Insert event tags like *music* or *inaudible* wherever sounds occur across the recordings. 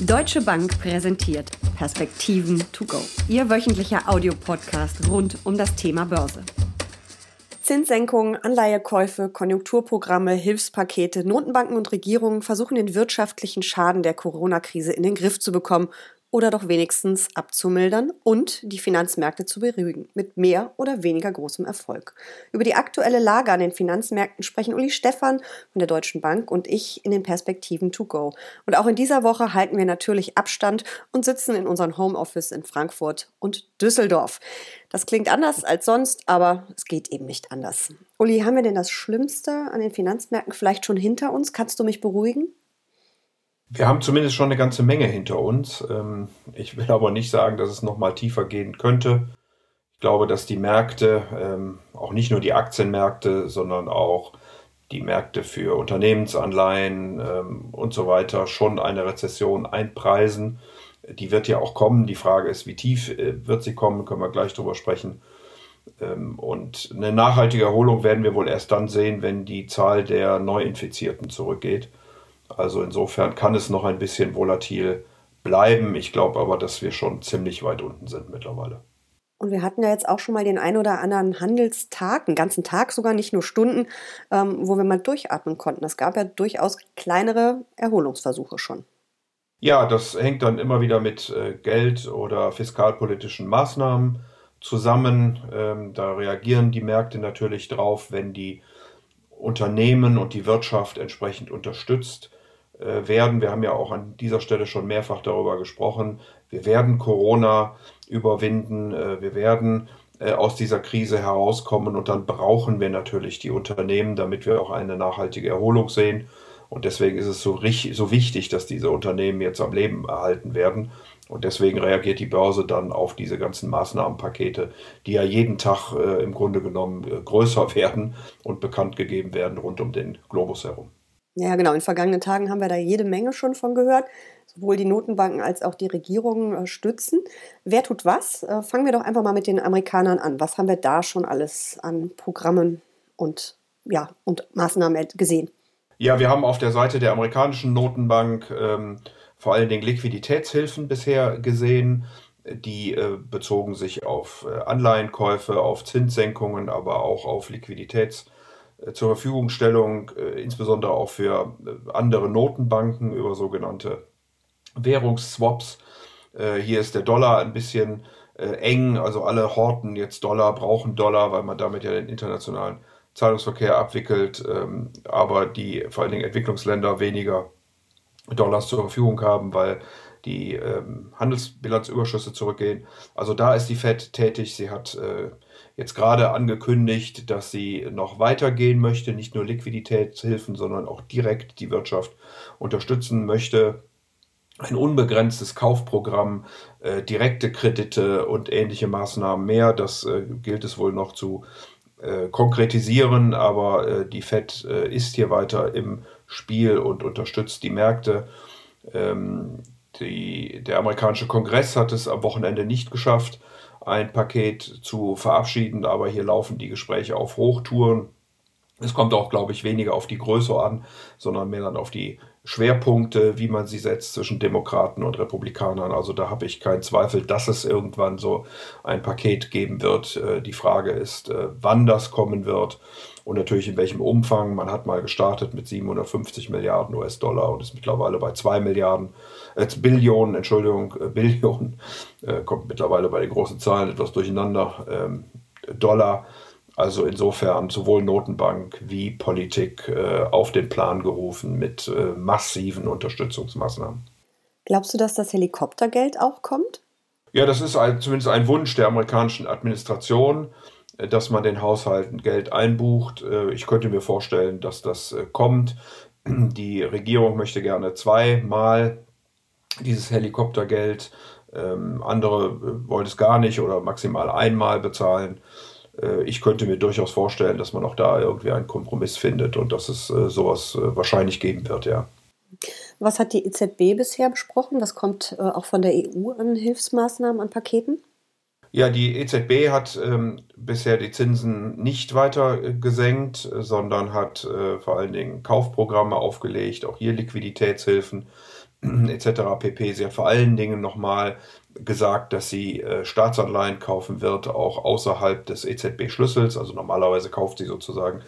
Deutsche Bank präsentiert Perspektiven to go. Ihr wöchentlicher Audiopodcast rund um das Thema Börse. Zinssenkungen, Anleihekäufe, Konjunkturprogramme, Hilfspakete, Notenbanken und Regierungen versuchen den wirtschaftlichen Schaden der Corona-Krise in den Griff zu bekommen oder doch wenigstens abzumildern und die Finanzmärkte zu beruhigen, mit mehr oder weniger großem Erfolg. Über die aktuelle Lage an den Finanzmärkten sprechen Uli Stephan von der Deutschen Bank und ich in den Perspektiven to go. Und auch in dieser Woche halten wir natürlich Abstand und sitzen in unserem Homeoffice in Frankfurt und Düsseldorf. Das klingt anders als sonst, aber es geht eben nicht anders. Uli, haben wir denn das Schlimmste an den Finanzmärkten vielleicht schon hinter uns? Kannst du mich beruhigen? Wir haben zumindest schon eine ganze Menge hinter uns. Ähm, ich will aber nicht sagen, dass es noch mal tiefer gehen könnte. Ich glaube, dass die Märkte, ähm, auch nicht nur die Aktienmärkte, sondern auch die Märkte für Unternehmensanleihen ähm, und so weiter schon eine Rezession einpreisen. Die wird ja auch kommen. Die Frage ist, wie tief äh, wird sie kommen, können wir gleich drüber sprechen. Und eine nachhaltige Erholung werden wir wohl erst dann sehen, wenn die Zahl der Neuinfizierten zurückgeht. Also insofern kann es noch ein bisschen volatil bleiben. Ich glaube aber, dass wir schon ziemlich weit unten sind mittlerweile. Und wir hatten ja jetzt auch schon mal den ein oder anderen Handelstag, einen ganzen Tag sogar, nicht nur Stunden, ähm, wo wir mal durchatmen konnten. Es gab ja durchaus kleinere Erholungsversuche schon. Ja, das hängt dann immer wieder mit äh, Geld- oder fiskalpolitischen Maßnahmen zusammen. Ähm, da reagieren die Märkte natürlich drauf, wenn die Unternehmen und die Wirtschaft entsprechend unterstützt werden. Wir haben ja auch an dieser Stelle schon mehrfach darüber gesprochen. Wir werden Corona überwinden. Äh, wir werden äh, aus dieser Krise herauskommen und dann brauchen wir natürlich die Unternehmen, damit wir auch eine nachhaltige Erholung sehen. Und deswegen ist es so, so wichtig, dass diese Unternehmen jetzt am Leben erhalten werden. Und deswegen reagiert die Börse dann auf diese ganzen Maßnahmenpakete, die ja jeden Tag äh, im Grunde genommen äh, größer *laughs* werden und bekannt gegeben werden rund um den Globus herum. Ja, genau. In vergangenen Tagen haben wir da jede Menge schon von gehört. Sowohl die Notenbanken als auch die Regierungen äh, stützen. Wer tut was? Äh, fangen wir doch einfach mal mit den Amerikanern an. Was haben wir da schon alles an Programmen und, ja, und Maßnahmen gesehen? Ja, wir haben auf der Seite der amerikanischen Notenbank ähm, vor allen Dingen Liquiditätshilfen bisher gesehen. Die äh, bezogen sich auf äh, Anleihenkäufe, auf Zinssenkungen, aber auch auf Liquiditätshilfen zur Verfügungstellung, äh, insbesondere auch für äh, andere Notenbanken über sogenannte Währungsswaps. Hier ist der Dollar ein bisschen eng, also alle horten jetzt Dollar, brauchen Dollar, weil man damit ja den internationalen Zahlungsverkehr abwickelt, ähm, aber die vor allen Dingen Entwicklungsländer weniger Dollars zur Verfügung haben, weil die ähm, Handelsbilanzüberschüsse zurückgehen. Also da ist die Fed tätig. Sie hat äh, jetzt gerade angekündigt, dass sie noch weitergehen möchte, nicht nur Liquiditätshilfen, sondern auch direkt die Wirtschaft unterstützen möchte. Ein unbegrenztes Kaufprogramm, äh, direkte Kredite und ähnliche Maßnahmen mehr. Das äh, gilt es wohl noch zu äh, konkretisieren, aber äh, die Fed äh, ist hier weiter im Spiel und unterstützt die Märkte. Ähm, die, der amerikanische Kongress hat es am Wochenende nicht geschafft, ein Paket zu verabschieden, aber hier laufen die Gespräche auf Hochtouren. Es kommt auch, glaube ich, weniger auf die Größe an, sondern mehr dann auf die Schwerpunkte, wie man sie setzt zwischen Demokraten und Republikanern. Also da habe ich keinen Zweifel, dass es irgendwann so ein Paket geben wird. Äh, die Frage ist, äh, wann das kommen wird und natürlich in welchem Umfang. Man hat mal gestartet mit 750 Milliarden US-Dollar und ist mittlerweile bei 2 Milliarden, äh, Billionen, Entschuldigung, äh, Billionen, äh, kommt mittlerweile bei den großen Zahlen etwas durcheinander, ähm, Dollar. Also insofern sowohl Notenbank wie Politik äh, auf den Plan gerufen mit äh, massiven Unterstützungsmaßnahmen. Glaubst du, dass das Helikoptergeld auch kommt? Ja, das ist ein, zumindest ein Wunsch der amerikanischen Administration, äh, dass man den Haushalten Geld einbucht. Äh, ich könnte mir vorstellen, dass das kommt. Die Regierung möchte gerne zweimal dieses Helikoptergeld. Ähm, andere wollen es gar nicht oder maximal einmal bezahlen. Äh, ich könnte mir durchaus vorstellen, dass man auch da irgendwie einen Kompromiss findet und dass es äh, sowas äh, wahrscheinlich geben wird, ja. Was hat die EZB bisher besprochen? Was kommt auch von der EU an Hilfsmaßnahmen, an Paketen? Ja, die EZB hat ähm, bisher die Zinsen nicht weiter äh, gesenkt, sondern hat äh, vor allen Dingen Kaufprogramme aufgelegt, auch hier Liquiditätshilfen etc. pp. Sie hat vor allen Dingen nochmal gesagt, dass sie äh, Staatsanleihen kaufen wird, auch außerhalb des EZB-Schlüssels. Also normalerweise kauft sie sozusagen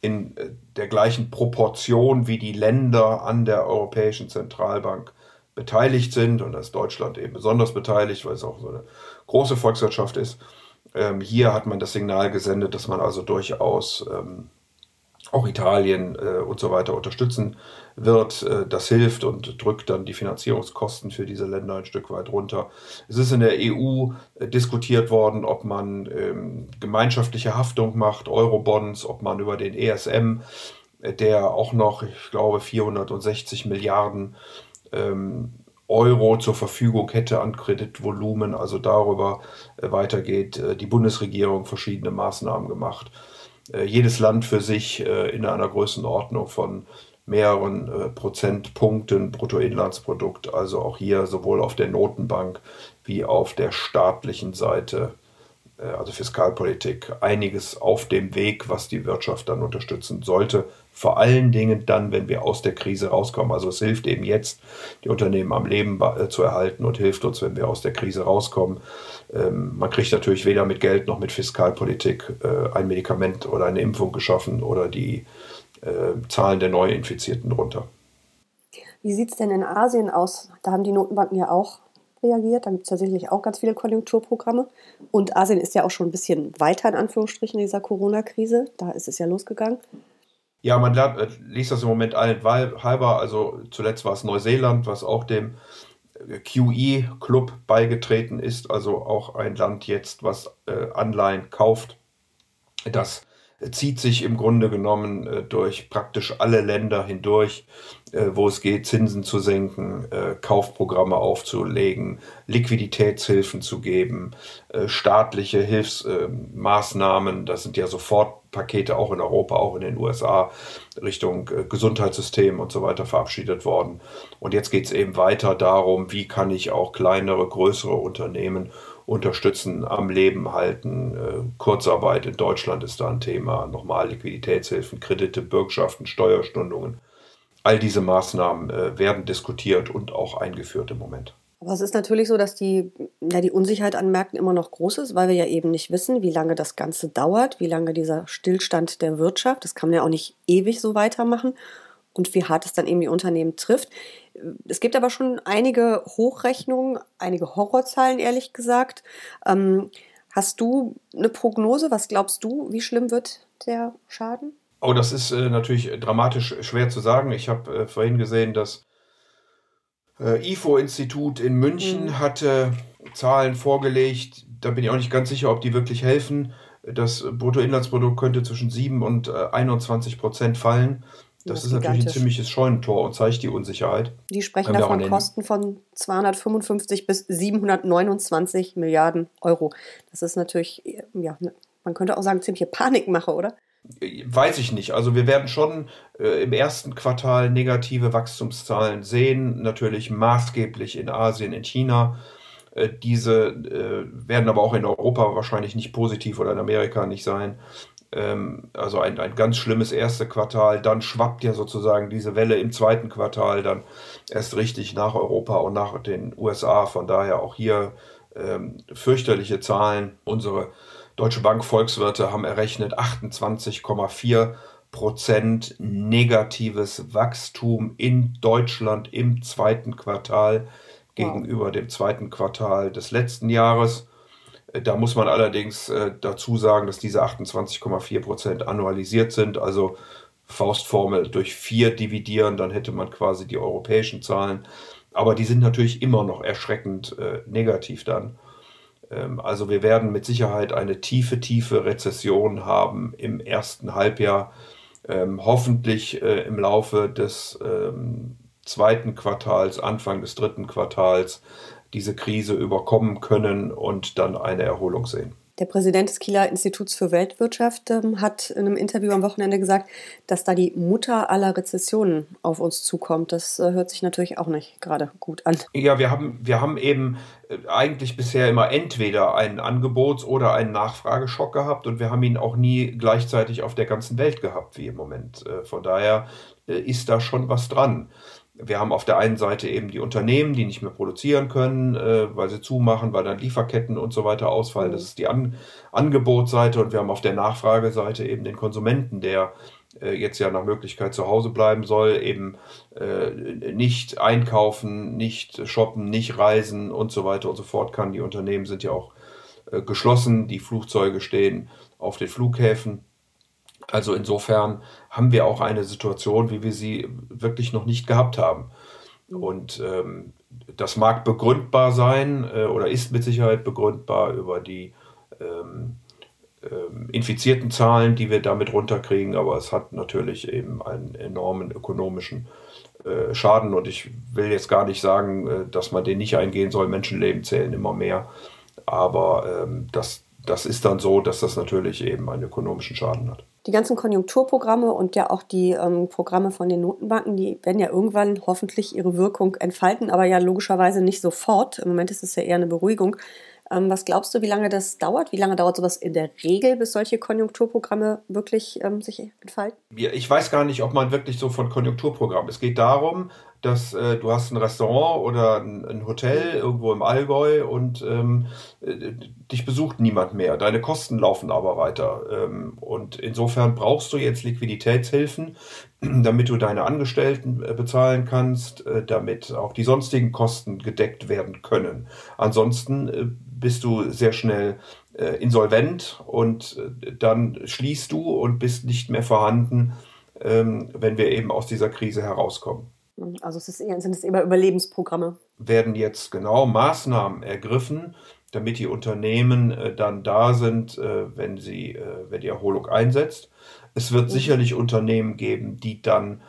in äh, der gleichen Proportion wie die Länder an der Europäischen Zentralbank beteiligt sind. Und da ist Deutschland eben besonders beteiligt, weil es auch so eine große Volkswirtschaft ist. Ähm, hier hat man das Signal gesendet, dass man also durchaus ähm, auch Italien äh, und so weiter unterstützen wird. Äh, das hilft und drückt dann die Finanzierungskosten für diese Länder ein Stück weit runter. Es ist in der EU äh, diskutiert worden, ob man ähm, gemeinschaftliche Haftung macht, Eurobonds, ob man über den ESM, äh, der auch noch, ich glaube, 460 Milliarden ähm, Euro zur Verfügung hätte an Kreditvolumen, also darüber äh, weitergeht, äh, die Bundesregierung verschiedene Maßnahmen gemacht. Äh, jedes Land für sich in einer Größenordnung von mehreren Prozentpunkten Bruttoinlandsprodukt, also auch hier sowohl auf der Notenbank wie auf der staatlichen Seite, also Fiskalpolitik, einiges auf dem Weg, was die Wirtschaft dann unterstützen sollte, vor allen Dingen dann, wenn wir aus der Krise rauskommen. Also es hilft eben jetzt, die Unternehmen am Leben äh, zu erhalten und hilft uns, wenn wir aus der Krise rauskommen. Ähm, man kriegt natürlich weder mit Geld noch mit Fiskalpolitik äh, ein Medikament oder eine Impfung geschaffen oder die äh, Zahlen der Neuinfizierten runter. Wie sieht es denn in Asien aus? Da haben die Notenbanken ja auch reagiert. Da gibt es tatsächlich auch ganz viele Konjunkturprogramme. Und Asien ist ja auch schon ein bisschen weiter in Anführungsstrichen in dieser Corona-Krise. Da ist es ja losgegangen. Ja, man äh, liest das im Moment halber. Also zuletzt war es Neuseeland, was auch dem äh, QE-Club beigetreten ist, also auch ein Land jetzt, was äh, Anleihen kauft. Das zieht sich im Grunde genommen durch praktisch alle Länder hindurch, äh, wo es geht, Zinsen zu senken, äh, Kaufprogramme aufzulegen, Liquiditätshilfen zu geben, staatliche Hilfsmaßnahmen, das sind ja Sofortpakete auch in Europa, auch in den USA, Richtung Gesundheitssystem und so weiter verabschiedet worden. Und jetzt geht es eben weiter darum, wie kann ich auch kleinere, größere Unternehmen unterstützen, am Leben halten. Äh, Kurzarbeit in Deutschland ist da ein Thema. Nochmal Liquiditätshilfen, Kredite, Bürgschaften, Steuerstundungen. All diese Maßnahmen äh, werden diskutiert und auch eingeführt im Moment. Aber es ist natürlich so, dass die, ja, die Unsicherheit an Märkten immer noch groß ist, weil wir ja eben nicht wissen, wie lange das Ganze dauert, wie lange dieser Stillstand der Wirtschaft, das kann man ja auch nicht ewig so weitermachen und wie hart es dann eben die Unternehmen trifft. Es gibt aber schon einige Hochrechnungen, einige Horrorzahlen, ehrlich gesagt. Ähm, hast du eine Prognose? Was glaubst du, wie schlimm wird der Schaden? Oh, das ist äh, natürlich dramatisch schwer zu sagen. Ich habe äh, vorhin gesehen, dass äh, IFO-Institut in München mhm. hatte Zahlen vorgelegt. Da bin ich auch nicht ganz sicher, ob die wirklich helfen. Das Bruttoinlandsprodukt könnte zwischen 7 und 21 äh, Prozent fallen. Das, das ist natürlich ein ziemliches Scheunentor und zeigt die Unsicherheit. Die sprechen da von Kosten von 255 bis 729 Milliarden Euro. Das ist natürlich, ja, man könnte auch sagen, ziemliche Panikmache, oder? Weiß ich nicht. Also wir werden schon äh, im ersten Quartal negative Wachstumszahlen sehen, natürlich maßgeblich in Asien, in China. Äh, diese äh, werden aber auch in Europa wahrscheinlich nicht positiv oder in Amerika nicht sein. Ähm, also ein, ein ganz schlimmes erste Quartal. Dann schwappt ja sozusagen diese Welle im zweiten Quartal dann erst richtig nach Europa und nach den USA. Von daher auch hier ähm, fürchterliche Zahlen. Unsere Deutsche Bank Volkswirte haben errechnet 28,4 Prozent negatives Wachstum in Deutschland im zweiten Quartal gegenüber dem zweiten Quartal des letzten Jahres. Da muss man allerdings äh, dazu sagen, dass diese 28,4 Prozent annualisiert sind, also Faustformel durch vier dividieren, dann hätte man quasi die europäischen Zahlen. Aber die sind natürlich immer noch erschreckend äh, negativ dann. Ähm, also wir werden mit Sicherheit eine tiefe, tiefe Rezession haben im ersten Halbjahr. Ähm, hoffentlich äh, im Laufe des ähm, zweiten Quartals, Anfang des dritten Quartals diese Krise überkommen können und dann eine Erholung sehen. Der Präsident des Kieler Instituts für Weltwirtschaft ähm, hat in einem Interview am Wochenende gesagt, dass da die Mutter aller Rezessionen auf uns zukommt. Das äh, hört sich natürlich auch nicht gerade gut an. Ja, wir haben, wir haben eben äh, eigentlich bisher immer entweder einen Angebots- oder einen Nachfrageschock gehabt und wir haben ihn auch nie gleichzeitig auf der ganzen Welt gehabt wie im Moment. Äh, von daher äh, ist da schon was dran wir haben auf der einen Seite eben die Unternehmen, die nicht mehr produzieren können, äh, weil sie zumachen, weil dann Lieferketten und so weiter ausfallen. Das ist die An Angebotsseite und wir haben auf der Nachfrageseite eben den Konsumenten, der äh, jetzt ja nach Möglichkeit zu Hause bleiben soll, eben äh, nicht einkaufen, nicht shoppen, nicht reisen und so weiter und so fort kann. Die Unternehmen sind ja auch äh, geschlossen, die Flugzeuge stehen auf den Flughäfen. Also insofern haben wir auch eine Situation, wie wir sie wirklich noch nicht gehabt haben. Und ähm, das mag begründbar sein äh, oder ist mit Sicherheit begründbar über die ähm, ähm, infizierten Zahlen, die wir damit runterkriegen, aber es hat natürlich eben einen enormen ökonomischen äh, Schaden und ich will jetzt gar nicht sagen, äh, dass man den nicht eingehen soll. Menschenleben zählen immer mehr, aber ähm, das, das ist dann so, dass das natürlich eben einen ökonomischen Schaden hat die ganzen Konjunkturprogramme und ja auch die ähm, Programme von den Notenbanken, die werden ja irgendwann hoffentlich ihre Wirkung entfalten, aber ja logischerweise nicht sofort. Im Moment ist es ja eher eine Beruhigung. Ähm, was glaubst du, wie lange das dauert? Wie lange dauert sowas in der Regel, bis solche Konjunkturprogramme wirklich ähm, sich entfalten? Ich weiß gar nicht, ob man wirklich so von Konjunkturprogramm. Es geht darum, dass äh, du hast ein Restaurant oder ein, ein Hotel irgendwo im Allgäu und ähm, äh, dich besucht niemand mehr. Deine Kosten laufen aber weiter. Ähm, und insofern brauchst du jetzt Liquiditätshilfen, *clears throat* damit du deine Angestellten äh, bezahlen kannst, äh, damit auch die sonstigen Kosten gedeckt werden können. Ansonsten äh, bist du sehr schnell äh, insolvent und dann schließt du und bist nicht mehr vorhanden, ähm, wenn wir eben aus dieser Krise herauskommen. Also es ist sind es immer Überlebensprogramme. Werden jetzt genau Maßnahmen ergriffen, damit die Unternehmen äh, dann da sind, äh, wenn, sie, äh, wenn die Erholung einsetzt. Es wird mhm. sicherlich Unternehmen geben, die dann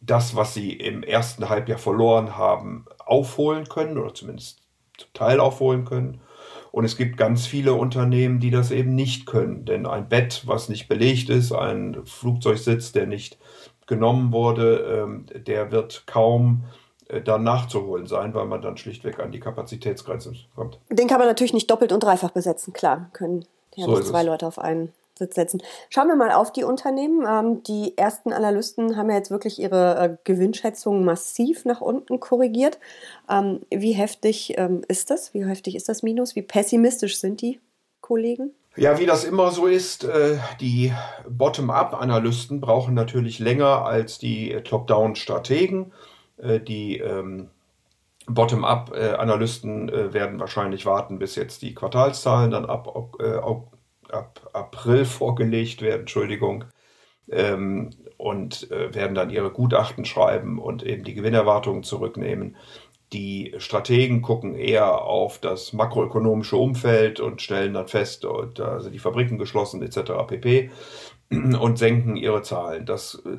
das, was sie im ersten Halbjahr verloren haben, aufholen können oder zumindest zum Teil aufholen können. Und es gibt ganz viele Unternehmen, die das eben nicht können. Denn ein Bett, was nicht belegt ist, ein Flugzeugsitz, der nicht genommen wurde, ähm, der wird kaum äh, dann nachzuholen sein, weil man dann schlichtweg an die Kapazitätsgrenze kommt. Den kann man natürlich nicht doppelt und dreifach besetzen, klar. Können ja so zwei es. Leute auf einen Sitz setzen. Schauen wir mal auf die Unternehmen. Ähm, die ersten Analysten haben ja jetzt wirklich ihre äh, Gewinnschätzungen massiv nach unten korrigiert. Ähm, wie heftig ist das? Wie heftig ist das Minus? Wie pessimistisch sind die Kollegen? Ja, wie das immer so ist, äh, die Bottom-up-Analysten brauchen natürlich länger als die Top-down-Strategen. Äh, die ähm, Bottom-up-Analysten äh, werden wahrscheinlich warten, bis jetzt die Quartalszahlen dann ab, ab April vorgelegt werden, Entschuldigung, ähm, und werden dann ihre Gutachten schreiben und eben die Gewinnerwartungen zurücknehmen. Die Strategen gucken eher auf das makroökonomische Umfeld und stellen dann fest, oh, da sind die Fabriken geschlossen etc. pp. und senken ihre Zahlen. Das äh,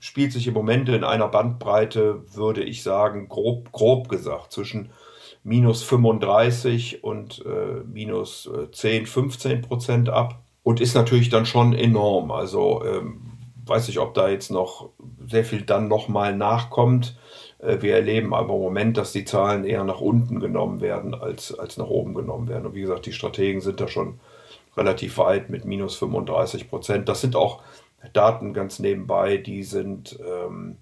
spielt sich im Moment in einer Bandbreite, würde ich sagen, grob, grob gesagt, zwischen minus 35 und äh, minus 10, äh, 15 Prozent ab und ist natürlich dann schon enorm. Also ähm, weiß ich, ob da jetzt noch sehr viel dann nochmal nachkommt. Äh, wir erleben aber im Moment, dass die Zahlen eher nach unten genommen werden, als, als nach oben genommen werden. Und wie gesagt, die Strategen sind da schon relativ weit mit minus 35 Prozent. Das sind auch Daten ganz nebenbei, die sind ähm,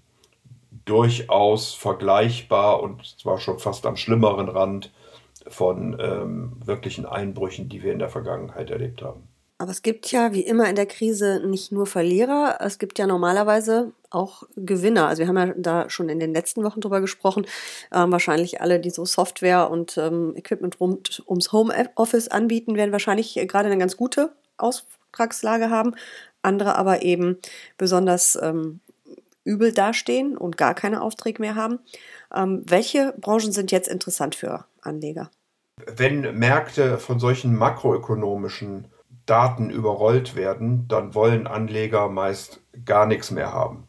durchaus vergleichbar und zwar schon fast am schlimmeren Rand von ähm, wirklichen Einbrüchen, die wir in der Vergangenheit erlebt haben. Aber es gibt ja wie immer in der Krise nicht nur Verlierer, es gibt ja normalerweise auch Gewinner. Also wir haben ja da schon in den letzten Wochen drüber gesprochen. Ähm, wahrscheinlich alle, die so Software und ähm, Equipment rund ums Homeoffice anbieten, werden wahrscheinlich gerade eine ganz gute Auftragslage haben. Andere aber eben besonders ähm, übel dastehen und gar keine Aufträge mehr haben. Ähm, welche Branchen sind jetzt interessant für Anleger? Wenn Märkte von solchen makroökonomischen Daten überrollt werden, dann wollen Anleger meist gar nichts mehr haben.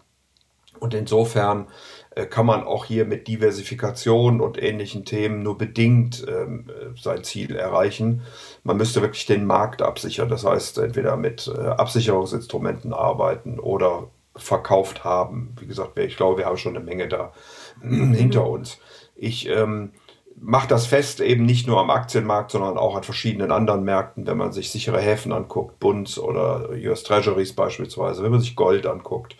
Und insofern äh, kann man auch hier mit Diversifikation und ähnlichen Themen nur bedingt ähm, sein Ziel erreichen. Man müsste wirklich den Markt absichern. Das heißt, entweder mit äh, Absicherungsinstrumenten arbeiten oder verkauft haben. Wie gesagt, ich glaube, wir haben schon eine Menge da *clears throat* hinter uns. Ich ähm, mache das fest eben nicht nur am Aktienmarkt, sondern auch an verschiedenen anderen Märkten, wenn man sich sichere Häfen anguckt, Bunds oder US Treasuries beispielsweise, wenn man sich Gold anguckt,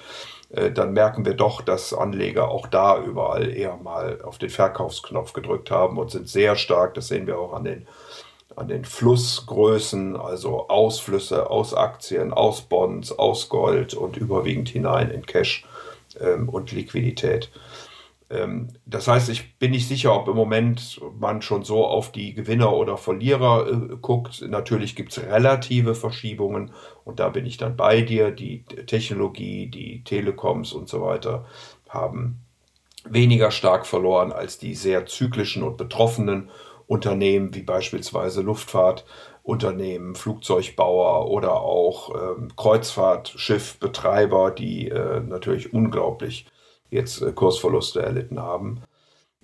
äh, dann merken wir doch, dass Anleger auch da überall eher mal auf den Verkaufsknopf gedrückt haben und sind sehr stark, das sehen wir auch an den, an den Flussgrößen, also Ausflüsse aus Aktien, aus Bonds, aus Gold und überwiegend hinein in Cash ähm, und Liquidität. Ähm, das heißt, ich bin nicht sicher, ob im Moment man schon so auf die Gewinner oder Verlierer äh, guckt. Natürlich gibt es relative Verschiebungen und da bin ich dann bei dir. Die Technologie, die Telekoms und so weiter haben weniger stark verloren als die sehr zyklischen und betroffenen Unternehmen wie beispielsweise Luftfahrtunternehmen, Flugzeugbauer oder auch ähm, Kreuzfahrtschiffbetreiber, die äh, natürlich unglaublich jetzt äh, Kursverluste erlitten haben.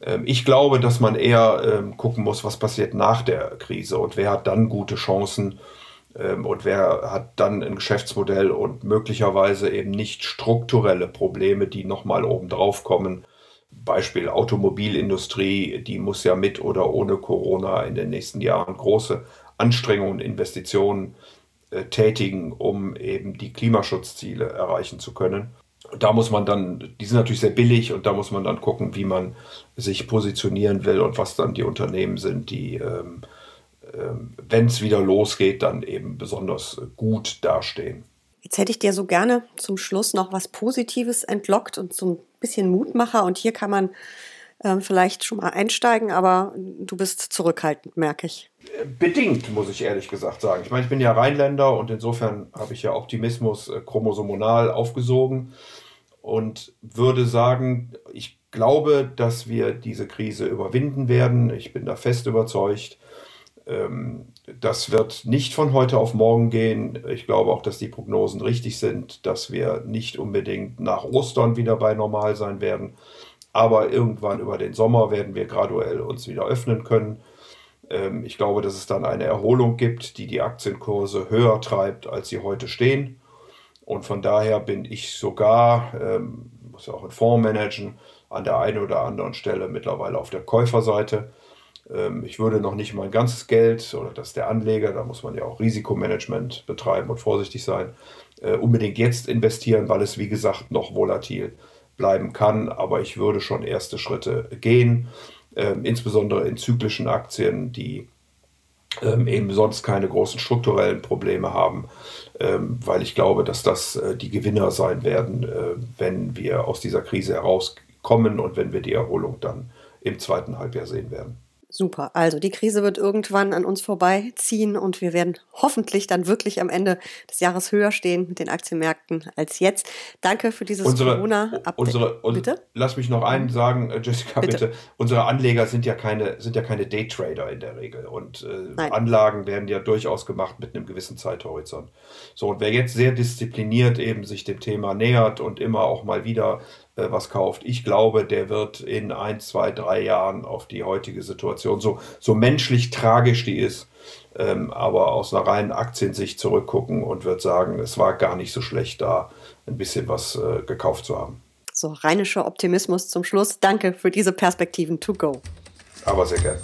Ähm, ich glaube, dass man eher ähm, gucken muss, was passiert nach der Krise und wer hat dann gute Chancen ähm, und wer hat dann ein Geschäftsmodell und möglicherweise eben nicht strukturelle Probleme, die nochmal obendrauf kommen. Beispiel Automobilindustrie, die muss ja mit oder ohne Corona in den nächsten Jahren große Anstrengungen, Investitionen äh, tätigen, um eben die Klimaschutzziele erreichen zu können da muss man dann, die sind natürlich sehr billig und da muss man dann gucken, wie man sich positionieren will und was dann die Unternehmen sind, die, ähm, ähm, wenn es wieder losgeht, dann eben besonders gut dastehen. Jetzt hätte ich dir so gerne zum Schluss noch was Positives entlockt und so ein bisschen Mutmacher. Und hier kann man äh, vielleicht schon mal einsteigen, aber du bist zurückhaltend, merke ich. Bedingt, muss ich ehrlich gesagt sagen. Ich meine, ich bin ja Rheinländer und insofern habe ich ja Optimismus äh, chromosomal aufgesogen und würde sagen, ich glaube, dass wir diese Krise überwinden werden. Ich bin da fest überzeugt. Ähm, das wird nicht von heute auf morgen gehen. Ich glaube auch, dass die Prognosen richtig sind, dass wir nicht unbedingt nach Ostern wieder bei normal sein werden. Aber irgendwann über den Sommer werden wir graduell uns wieder öffnen können. Ähm, ich glaube, dass es dann eine Erholung gibt, die die Aktienkurse höher treibt, als sie heute stehen. Und von daher bin ich sogar, ähm, muss ja auch einen Fonds managen, an der einen oder anderen Stelle mittlerweile auf der Käuferseite. Ähm, ich würde noch nicht mein ganzes Geld oder das der Anleger, da muss man ja auch Risikomanagement betreiben und vorsichtig sein, äh, unbedingt jetzt investieren, weil es wie gesagt noch volatil bleiben kann. Aber ich würde schon erste Schritte gehen ähm, insbesondere in zyklischen Aktien, die ähm, eben sonst keine großen strukturellen Probleme haben, ähm, weil ich glaube, dass das äh, die Gewinner sein werden, äh, wenn wir aus dieser Krise herauskommen und wenn wir die Erholung dann im zweiten Halbjahr sehen werden. Super. Also die Krise wird irgendwann an uns vorbeiziehen und wir werden hoffentlich dann wirklich am Ende des Jahres höher stehen mit den Aktienmärkten als jetzt. Danke für dieses Corona-Update. Unsere, bitte? Lass mich noch einen sagen, äh, Jessica, bitte. bitte. Unsere Anleger sind ja keine, sind ja keine Daytrader in der Regel und äh, Anlagen werden ja durchaus gemacht mit einem gewissen Zeithorizont. So, und wer jetzt sehr diszipliniert eben sich dem Thema nähert und immer auch mal wieder was kauft. Ich glaube, der wird in ein, zwei, drei Jahren auf die heutige Situation, so, so menschlich tragisch die ist, ähm, aber aus einer reinen Aktiensicht zurückgucken und wird sagen, es war gar nicht so schlecht, da ein bisschen was äh, gekauft zu haben. So, rheinischer Optimismus zum Schluss. Danke für diese Perspektiven to go. Aber sehr gerne.